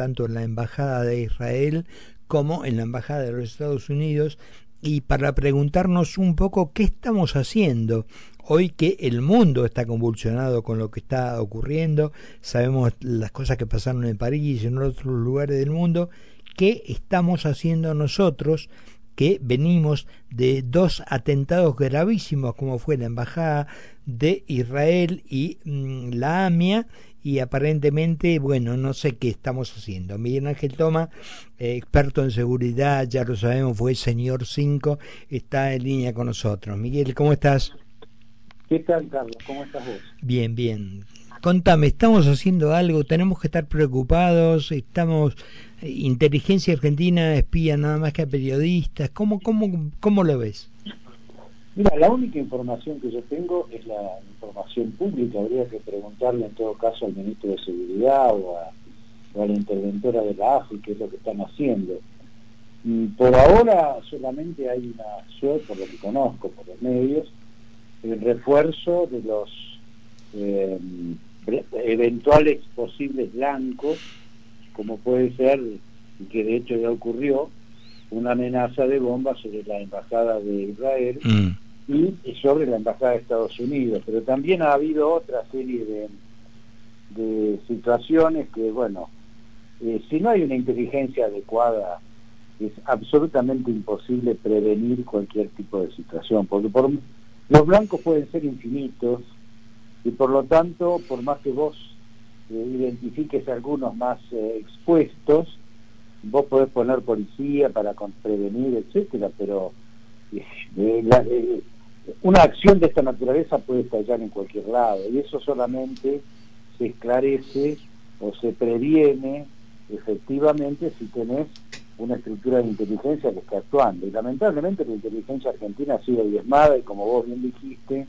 tanto en la Embajada de Israel como en la Embajada de los Estados Unidos y para preguntarnos un poco qué estamos haciendo hoy que el mundo está convulsionado con lo que está ocurriendo, sabemos las cosas que pasaron en París y en otros lugares del mundo, qué estamos haciendo nosotros que venimos de dos atentados gravísimos como fue la embajada de Israel y mm, la AMIA y aparentemente, bueno, no sé qué estamos haciendo. Miguel Ángel Toma, eh, experto en seguridad, ya lo sabemos, fue señor 5, está en línea con nosotros. Miguel, ¿cómo estás? ¿Qué tal, Carlos? ¿Cómo estás vos? Bien, bien. Contame, ¿estamos haciendo algo? ¿Tenemos que estar preocupados? ¿Estamos... Eh, inteligencia argentina espía nada más que a periodistas? ¿Cómo, cómo, cómo lo ves? Mira, la única información que yo tengo es la información pública. Habría que preguntarle en todo caso al ministro de Seguridad o a, la interventora de la AFI qué es lo que están haciendo. Mm, por ahora solamente hay una, yo por lo que conozco, por los medios, el refuerzo de los eh, eventuales posibles blancos, como puede ser, y que de hecho ya ocurrió, una amenaza de bomba sobre la embajada de Israel mm. y sobre la embajada de Estados Unidos. Pero también ha habido otra serie de, de situaciones que, bueno, eh, si no hay una inteligencia adecuada, es absolutamente imposible prevenir cualquier tipo de situación, porque por, los blancos pueden ser infinitos y por lo tanto, por más que vos eh, identifiques algunos más eh, expuestos, vos podés poner policía para prevenir, etcétera, pero eh, una acción de esta naturaleza puede estallar en cualquier lado y eso solamente se esclarece o se previene efectivamente si tenés una estructura de inteligencia que está actuando. Y lamentablemente la inteligencia argentina ha sido diezmada y como vos bien dijiste,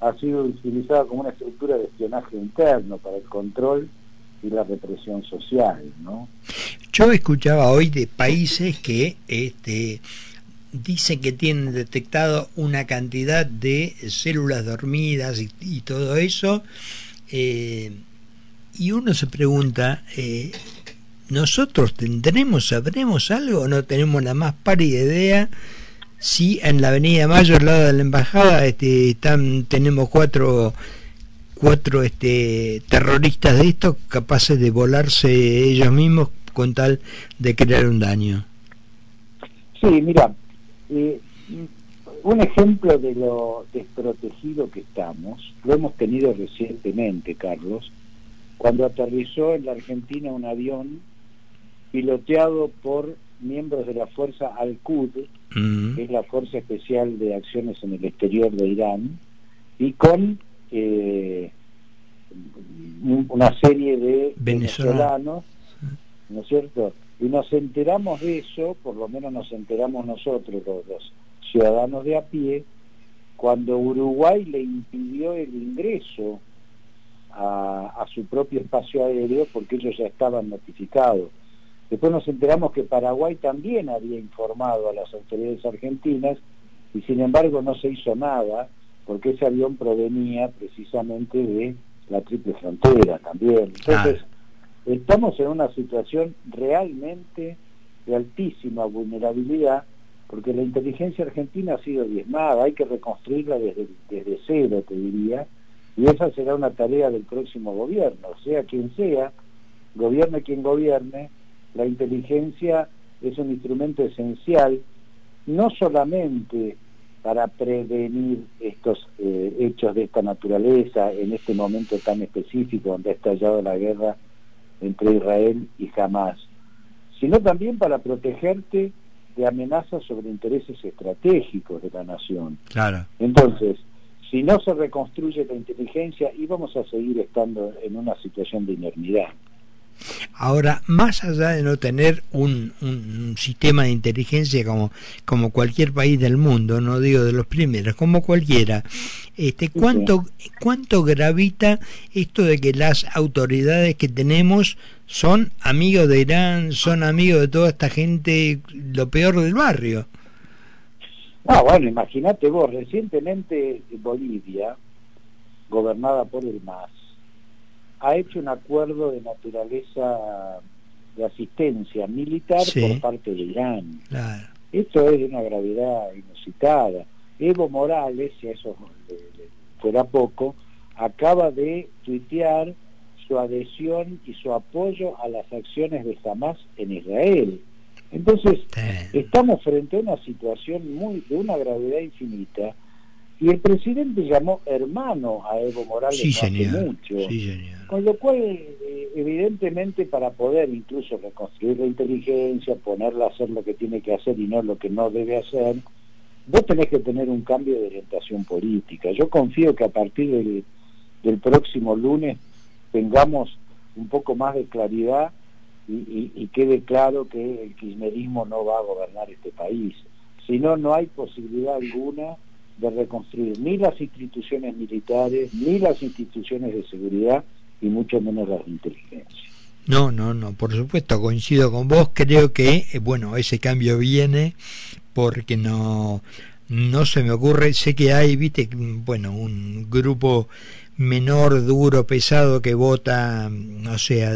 ha sido utilizada como una estructura de espionaje interno para el control y la represión social, ¿no? Yo escuchaba hoy de países que este, dicen que tienen detectado una cantidad de células dormidas y, todo eso, eh, y uno se pregunta, eh, nosotros tendremos, sabremos algo o no tenemos la más pálida idea si en la Avenida Mayo al lado de la embajada este, están, tenemos cuatro cuatro este, terroristas de estos capaces de volarse ellos mismos con tal de crear un daño. Sí, mira, eh, un ejemplo de lo desprotegido que estamos, lo hemos tenido recientemente, Carlos, cuando aterrizó en la Argentina un avión piloteado por miembros de la fuerza Al-Qud, que es la Fuerza Especial de Acciones en el Exterior de Irán, y con eh, una serie de venezolanos, ¿no es cierto? Y nos enteramos de eso, por lo menos nos enteramos nosotros, los, ciudadanos de a pie, cuando Uruguay le impidió el ingreso a, su propio espacio aéreo porque ellos ya estaban notificados. Después nos enteramos que Paraguay también había informado a las autoridades argentinas y sin embargo no se hizo nada porque ese avión provenía precisamente de la triple frontera también. Entonces, estamos en una situación realmente de altísima vulnerabilidad porque la inteligencia argentina ha sido diezmada, hay que reconstruirla desde, desde cero, te diría, y esa será una tarea del próximo gobierno, sea quien sea, gobierne quien gobierne, la inteligencia es un instrumento esencial, no solamente para prevenir estos eh, hechos de esta naturaleza en este momento tan específico donde ha estallado la guerra entre Israel y Hamas, sino también para protegerte de amenazas sobre intereses estratégicos de la nación. Claro. Entonces, si no se reconstruye la inteligencia, íbamos a seguir estando en una situación de inermidad. Ahora, más allá de no tener un, un, sistema de inteligencia como, como cualquier país del mundo, no digo de los primeros, como cualquiera, este, ¿cuánto, ¿cuánto gravita esto de que las autoridades que tenemos son amigos de Irán, son amigos de toda esta gente, lo peor del barrio? Ah, bueno, imagínate vos, recientemente Bolivia, gobernada por el MAS, ha hecho un acuerdo de naturaleza de asistencia militar por parte de Irán. Esto es de una gravedad inusitada. Evo Morales, si eso fuera poco, acaba de tuitear su adhesión y su apoyo a las acciones de Hamas en Israel. Entonces, estamos frente a una situación muy de una gravedad infinita y el presidente llamó hermano a Evo Morales hace mucho. Con lo cual, eh, evidentemente, para poder incluso reconstruir la inteligencia, ponerla a hacer lo que tiene que hacer y no lo que no debe hacer, vos tenés que tener un cambio de orientación política. Yo confío que a partir del, del próximo lunes tengamos un poco más de claridad y, quede claro que el kirchnerismo no va a gobernar este país. Si no, no hay posibilidad alguna de reconstruir ni las instituciones militares, ni las instituciones de seguridad, y mucho menos las de inteligencia. No, no, no, por supuesto, coincido con vos, creo que, eh, bueno, ese cambio viene porque no, no se me ocurre, sé que hay, viste, bueno, un grupo menor, duro, pesado que vota, o sea,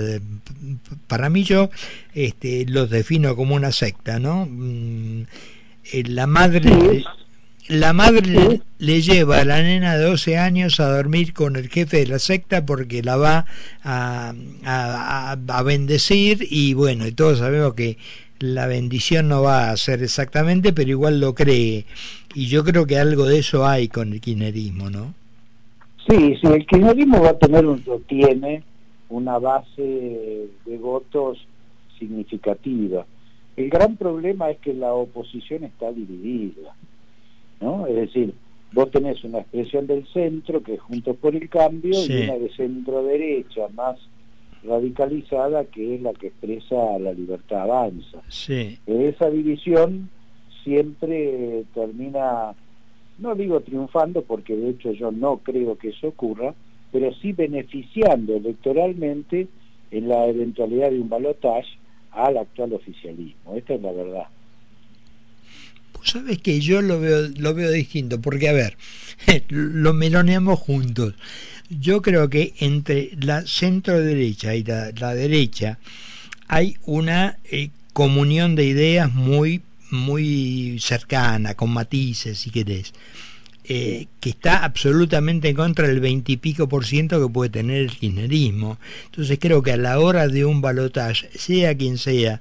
para mí yo este, los defino como una secta, ¿no? Mm, eh, la madre, la madre le, lleva a la nena de 12 años a dormir con el jefe de la secta porque la va a, a, a bendecir y bueno, y todos sabemos que la bendición no va a ser exactamente, pero igual lo cree. Y yo creo que algo de eso hay con el kirchnerismo, ¿no? Sí, sí, el kirchnerismo va a tener, un, tiene una base de votos significativa. El gran problema es que la oposición está dividida, ¿no? Es decir, vos tenés una expresión del centro, que es Juntos por el Cambio, y una de centro-derecha más radicalizada, que es la que expresa la libertad avanza. Sí. Esa división siempre termina no digo triunfando porque de hecho yo no creo que eso ocurra, pero sí beneficiando electoralmente en la eventualidad de un balotaje al actual oficialismo. Esta es la verdad. Sabes que yo lo veo, lo veo distinto, porque a ver, lo meloneamos juntos. Yo creo que entre la centro derecha y la, derecha hay una eh, comunión de ideas muy muy cercana, con matices, si querés, eh, que está absolutamente en contra del veintipico por ciento que puede tener el kirchnerismo. Entonces creo que a la hora de un balotaje, sea quien sea,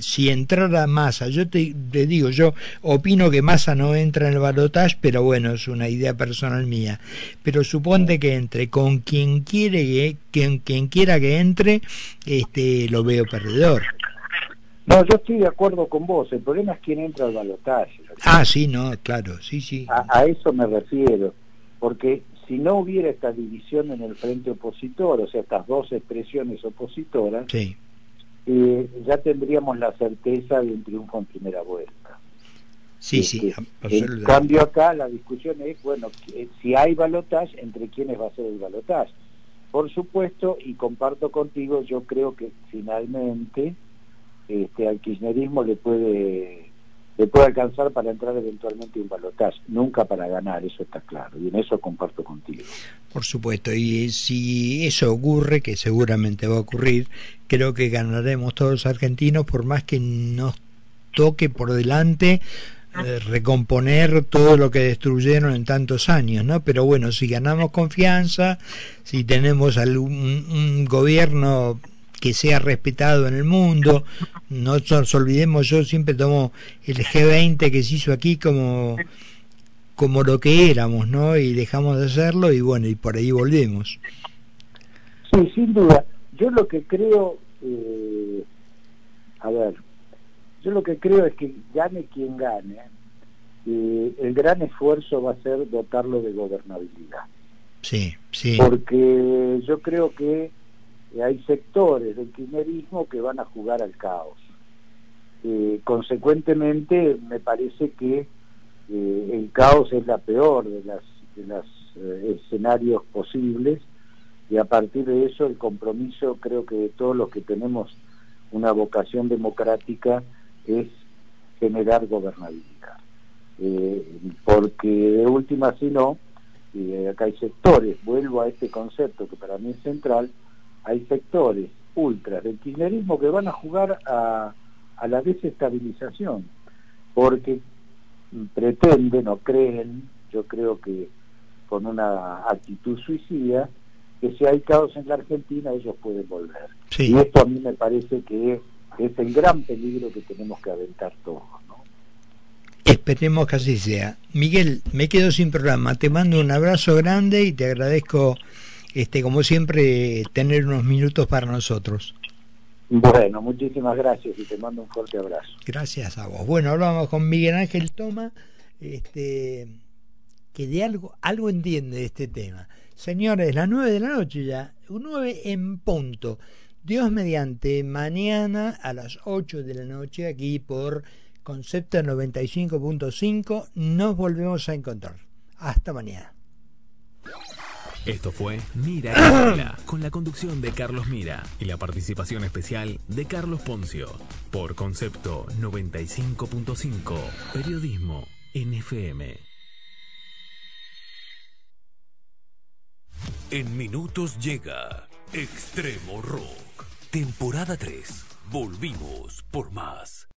si entrara Massa, yo te, digo, yo opino que Massa no entra en el balotaje, pero bueno, es una idea personal mía. Pero suponte que entre con quien quiere que, quien, quien quiera que entre, este lo veo perdedor. No, yo estoy de acuerdo con vos. El problema es quién entra al balotaje. Ah, sí, no, claro, sí, sí. A, eso me refiero. Porque si no hubiera esta división en el frente opositor, o sea, estas dos expresiones opositoras, sí. Eh, ya tendríamos la certeza de un triunfo en primera vuelta. Sí, sí, este, En cambio acá la discusión es, bueno, si hay balotaje, ¿entre quiénes va a ser el balotaje? Por supuesto, y comparto contigo, yo creo que finalmente este, al kirchnerismo le puede le puede alcanzar para entrar eventualmente un balotaje, nunca para ganar, eso está claro, y en eso comparto contigo. Por supuesto, y si eso ocurre, que seguramente va a ocurrir, creo que ganaremos todos los argentinos, por más que nos toque por delante eh, recomponer todo lo que destruyeron en tantos años, ¿no? Pero bueno, si ganamos confianza, si tenemos algún un gobierno que sea respetado en el mundo. No nos olvidemos, yo siempre tomo el G20 que se hizo aquí como, como lo que éramos, ¿no? Y dejamos de hacerlo y bueno, y por ahí volvemos. Sí, sin duda. Yo lo que creo, eh, a ver, yo lo que creo es que gane quien gane, eh, el gran esfuerzo va a ser dotarlo de gobernabilidad. Sí, sí. Porque yo creo que hay sectores del kirchnerismo que van a jugar al caos. Eh, consecuentemente, me parece que eh, el caos es la peor de los las, eh, escenarios posibles y a partir de eso el compromiso creo que de todos los que tenemos una vocación democrática es generar gobernabilidad. porque de última, si no, acá hay sectores, vuelvo a este concepto que para mí es central, hay sectores ultras del kirchnerismo que van a jugar a, a la desestabilización, porque pretenden o creen, yo creo que con una actitud suicida, que si hay caos en la Argentina ellos pueden volver. Y esto a mí me parece que es el gran peligro que tenemos que aventar todos. Esperemos que así sea. Miguel, me quedo sin programa. Te mando un abrazo grande y te agradezco, este, como siempre, tener unos minutos para nosotros. Bueno, muchísimas gracias y te mando un fuerte abrazo. Gracias a vos. Bueno, hablamos con Miguel Ángel Toma, este, que de algo, algo entiende de este tema. Señores, las nueve de la noche ya, nueve en punto. Dios mediante, mañana a las 8 de la noche aquí por Concepto 95.5 nos volvemos a encontrar. Hasta mañana. Esto fue Mira con la conducción de Carlos Mira y la participación especial de Carlos Poncio por Concepto 95.5 Periodismo NFM. En minutos llega Extremo Rock, temporada 3. Volvimos por más.